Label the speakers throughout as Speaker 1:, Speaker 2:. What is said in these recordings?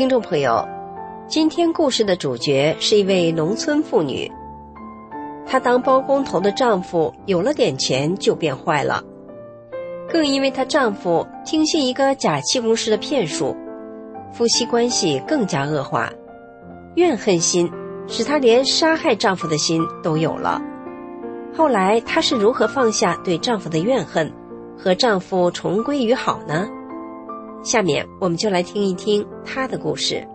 Speaker 1: 听众朋友，今天故事的主角是一位农村妇女。她当包工头的丈夫有了点钱就变坏了，更因为她丈夫听信一个假气功师的骗术，夫妻关系更加恶化，怨恨心使她连杀害丈夫的心都有了。后来她是如何放下对丈夫的怨恨，和丈夫重归于好呢？下面我们就来听一听她的故事。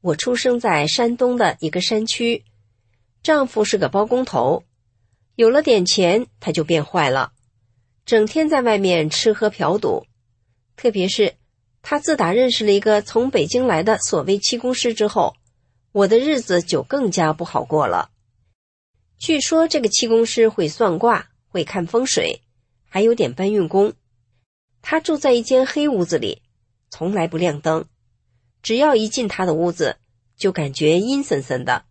Speaker 1: 我出生在山东的一个山区，丈夫是个包工头，有了点钱他就变坏了，整天在外面吃喝嫖赌。特别是他自打认识了一个从北京来的所谓气功师之后，我的日子就更加不好过了。据说这个气功师会算卦，会看风水。还有点搬运工，他住在一间黑屋子里，从来不亮灯。只要一进他的屋子，就感觉阴森森的，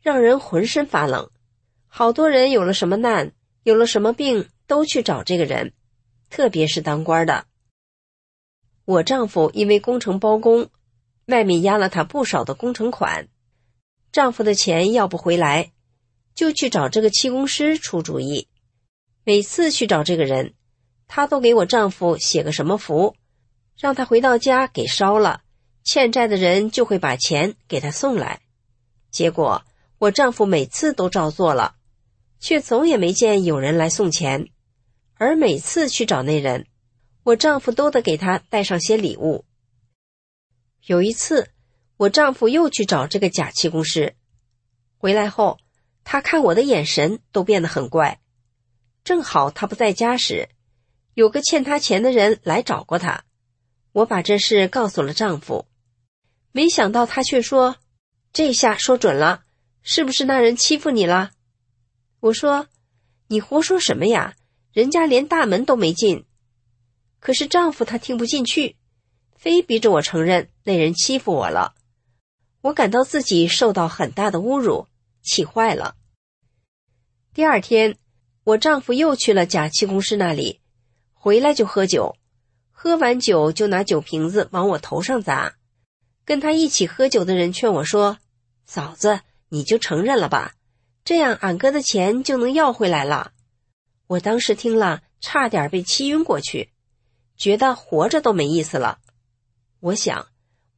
Speaker 1: 让人浑身发冷。好多人有了什么难，有了什么病，都去找这个人，特别是当官的。我丈夫因为工程包工，外面压了他不少的工程款，丈夫的钱要不回来，就去找这个气功师出主意。每次去找这个人，他都给我丈夫写个什么符，让他回到家给烧了，欠债的人就会把钱给他送来。结果我丈夫每次都照做了，却总也没见有人来送钱。而每次去找那人，我丈夫都得给他带上些礼物。有一次，我丈夫又去找这个假气功师，回来后，他看我的眼神都变得很怪。正好他不在家时，有个欠他钱的人来找过他。我把这事告诉了丈夫，没想到他却说：“这下说准了，是不是那人欺负你了？”我说：“你胡说什么呀？人家连大门都没进。”可是丈夫他听不进去，非逼着我承认那人欺负我了。我感到自己受到很大的侮辱，气坏了。第二天。我丈夫又去了假气功师那里，回来就喝酒，喝完酒就拿酒瓶子往我头上砸。跟他一起喝酒的人劝我说：“嫂子，你就承认了吧，这样俺哥的钱就能要回来了。”我当时听了，差点被气晕过去，觉得活着都没意思了。我想，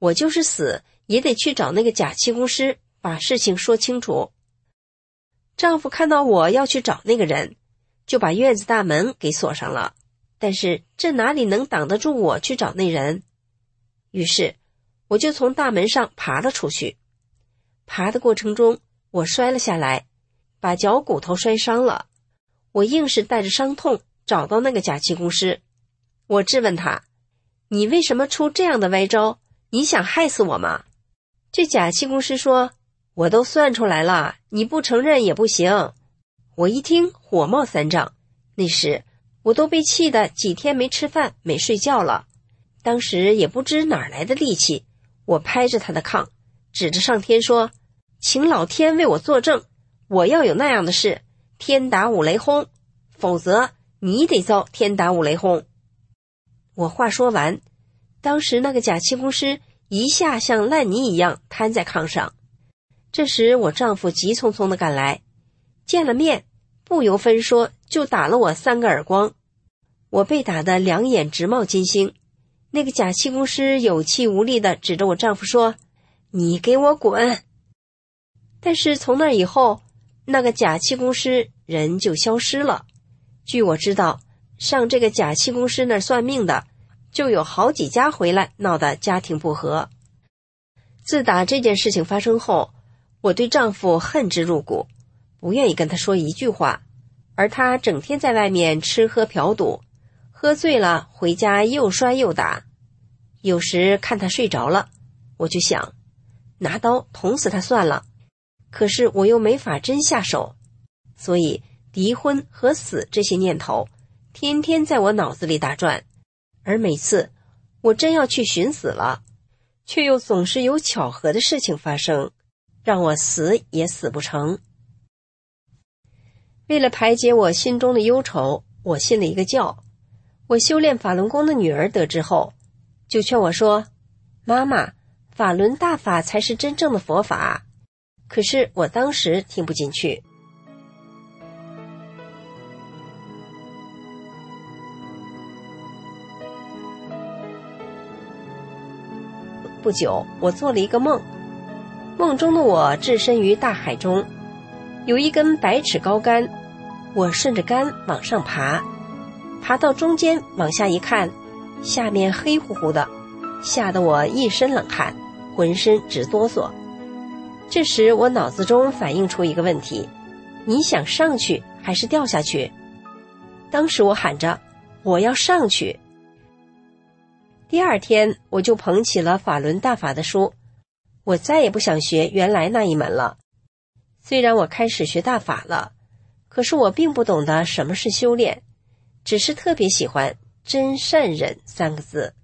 Speaker 1: 我就是死也得去找那个假气功师，把事情说清楚。丈夫看到我要去找那个人。就把院子大门给锁上了，但是这哪里能挡得住我去找那人？于是我就从大门上爬了出去。爬的过程中，我摔了下来，把脚骨头摔伤了。我硬是带着伤痛找到那个假气功师。我质问他：“你为什么出这样的歪招？你想害死我吗？”这假气功师说：“我都算出来了，你不承认也不行。”我一听，火冒三丈。那时我都被气得几天没吃饭、没睡觉了。当时也不知哪来的力气，我拍着他的炕，指着上天说：“请老天为我作证，我要有那样的事，天打五雷轰，否则你得遭天打五雷轰。”我话说完，当时那个假气功师一下像烂泥一样瘫在炕上。这时我丈夫急匆匆的赶来，见了面。不由分说，就打了我三个耳光，我被打得两眼直冒金星。那个假气功师有气无力的指着我丈夫说：“你给我滚！”但是从那以后，那个假气功师人就消失了。据我知道，上这个假气功师那儿算命的，就有好几家回来闹得家庭不和。自打这件事情发生后，我对丈夫恨之入骨。不愿意跟他说一句话，而他整天在外面吃喝嫖赌，喝醉了回家又摔又打。有时看他睡着了，我就想拿刀捅死他算了，可是我又没法真下手，所以离婚和死这些念头天天在我脑子里打转。而每次我真要去寻死了，却又总是有巧合的事情发生，让我死也死不成。为了排解我心中的忧愁，我信了一个教。我修炼法轮功的女儿得知后，就劝我说：“妈妈，法轮大法才是真正的佛法。”可是我当时听不进去。不久，我做了一个梦，梦中的我置身于大海中，有一根百尺高杆。我顺着杆往上爬，爬到中间往下一看，下面黑乎乎的，吓得我一身冷汗，浑身直哆嗦。这时我脑子中反映出一个问题：你想上去还是掉下去？当时我喊着：“我要上去！”第二天我就捧起了法轮大法的书，我再也不想学原来那一门了。虽然我开始学大法了。可是我并不懂得什么是修炼，只是特别喜欢“真善忍”三个字。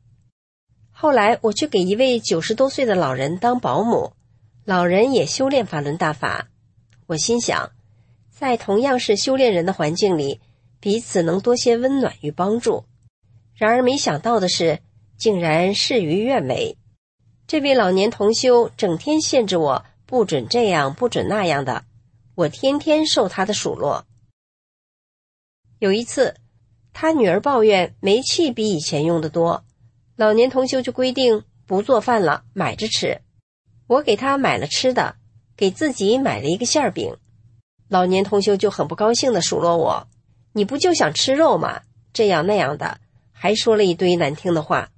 Speaker 1: 后来我去给一位九十多岁的老人当保姆，老人也修炼法轮大法。我心想，在同样是修炼人的环境里，彼此能多些温暖与帮助。然而没想到的是，竟然事与愿违。这位老年同修整天限制我，不准这样，不准那样的。我天天受他的数落。有一次，他女儿抱怨煤气比以前用的多，老年同修就规定不做饭了，买着吃。我给他买了吃的，给自己买了一个馅饼。老年同修就很不高兴的数落我：“你不就想吃肉吗？这样那样的，还说了一堆难听的话。”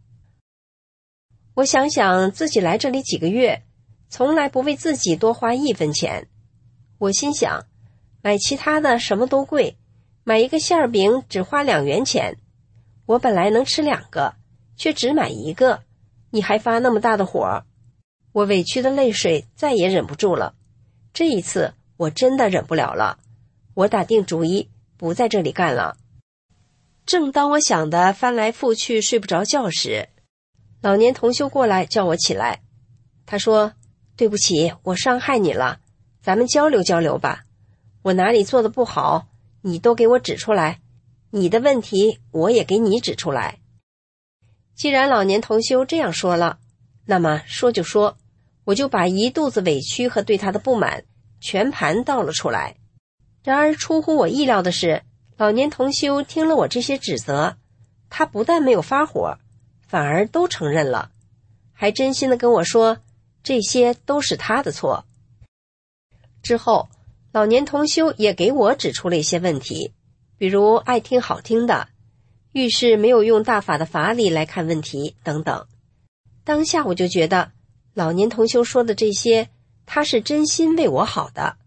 Speaker 1: 我想想自己来这里几个月，从来不为自己多花一分钱。我心想，买其他的什么都贵，买一个馅饼只花两元钱，我本来能吃两个，却只买一个，你还发那么大的火，我委屈的泪水再也忍不住了。这一次我真的忍不了了，我打定主意不在这里干了。正当我想的翻来覆去睡不着觉时，老年同修过来叫我起来，他说：“对不起，我伤害你了。”咱们交流交流吧，我哪里做的不好，你都给我指出来；你的问题，我也给你指出来。既然老年同修这样说了，那么说就说，我就把一肚子委屈和对他的不满全盘倒了出来。然而出乎我意料的是，老年同修听了我这些指责，他不但没有发火，反而都承认了，还真心的跟我说，这些都是他的错。之后，老年同修也给我指出了一些问题，比如爱听好听的，遇事没有用大法的法理来看问题等等。当下我就觉得，老年同修说的这些，他是真心为我好的。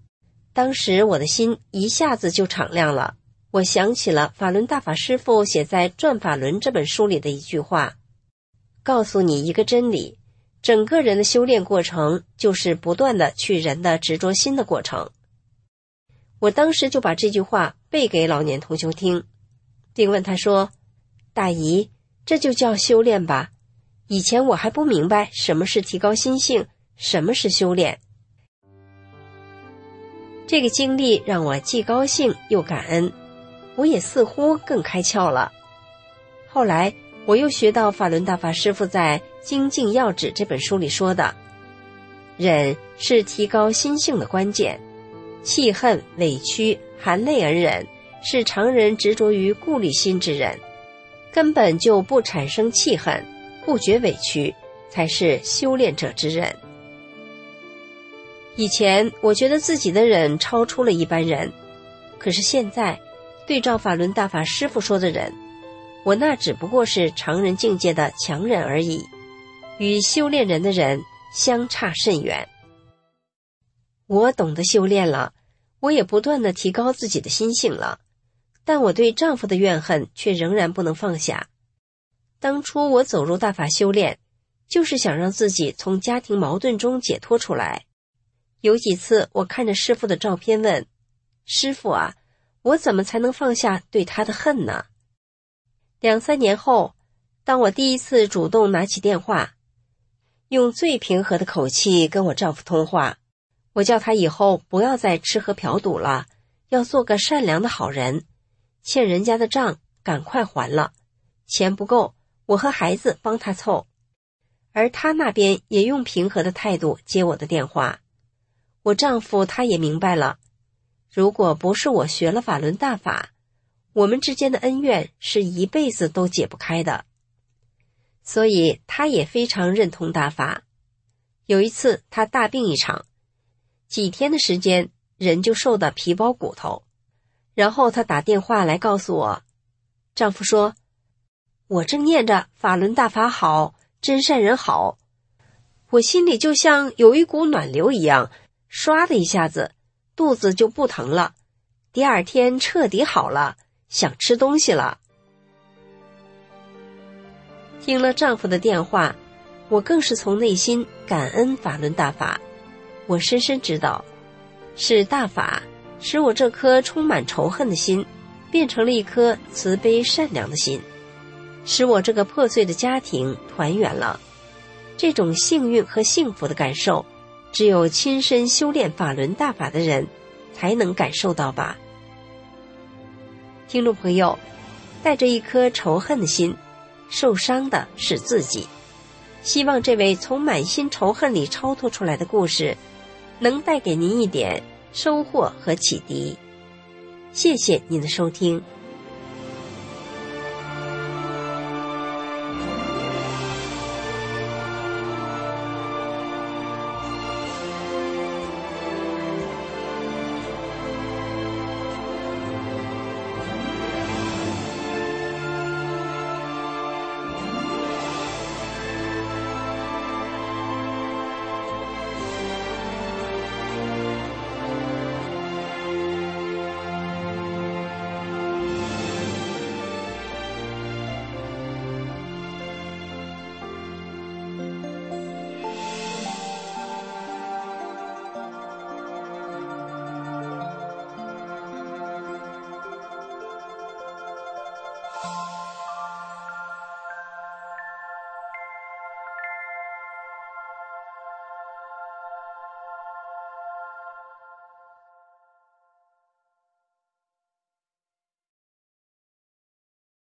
Speaker 1: 当时我的心一下子就敞亮了。我想起了法轮大法师父写在《转法轮》这本书里的一句话：“告诉你一个真理。”整个人的修炼过程就是不断的去人的执着心的过程。我当时就把这句话背给老年同修听，并问他说：“大姨，这就叫修炼吧？以前我还不明白什么是提高心性，什么是修炼。”这个经历让我既高兴又感恩，我也似乎更开窍了。后来。我又学到法轮大法师傅在《精进要旨》这本书里说的：“忍是提高心性的关键，气恨、委屈、含泪而忍，是常人执着于顾虑心之人，根本就不产生气恨，不觉委屈，才是修炼者之忍。”以前我觉得自己的忍超出了一般人，可是现在，对照法轮大法师傅说的忍。我那只不过是常人境界的强忍而已，与修炼人的人相差甚远。我懂得修炼了，我也不断的提高自己的心性了。但我对丈夫的怨恨却仍然不能放下。当初我走入大法修炼，就是想让自己从家庭矛盾中解脱出来。有几次，我看着师傅的照片问：“师傅啊，我怎么才能放下对他的恨呢？”两三年后，当我第一次主动拿起电话，用最平和的口气跟我丈夫通话，我叫他以后不要再吃喝嫖赌了，要做个善良的好人，欠人家的账赶快还了，钱不够。我和孩子帮他凑，而他那边也用平和的态度接我的电话。我丈夫他也明白了，如果不是我学了法轮大法，我们之间的恩怨是一辈子都解不开的。所以他也非常认同大法。有一次他大病一场，几天的时间人就瘦得皮包骨头，然后他打电话来告诉我，丈夫说。我正念着法轮大法好，真善人好，我心里就像有一股暖流一样，唰的一下子，肚子就不疼了。第二天彻底好了，想吃东西了。听了丈夫的电话，我更是从内心感恩法轮大法。我深深知道，是大法使我这颗充满仇恨的心，变成了一颗慈悲善良的心。使我这个破碎的家庭团圆了，这种幸运和幸福的感受，只有亲身修炼法轮大法的人，才能感受到吧。听众朋友，带着一颗仇恨的心，受伤的是自己。希望这位从满心仇恨里超脱出来的故事，能带给您一点收获和启迪。谢谢您的收听。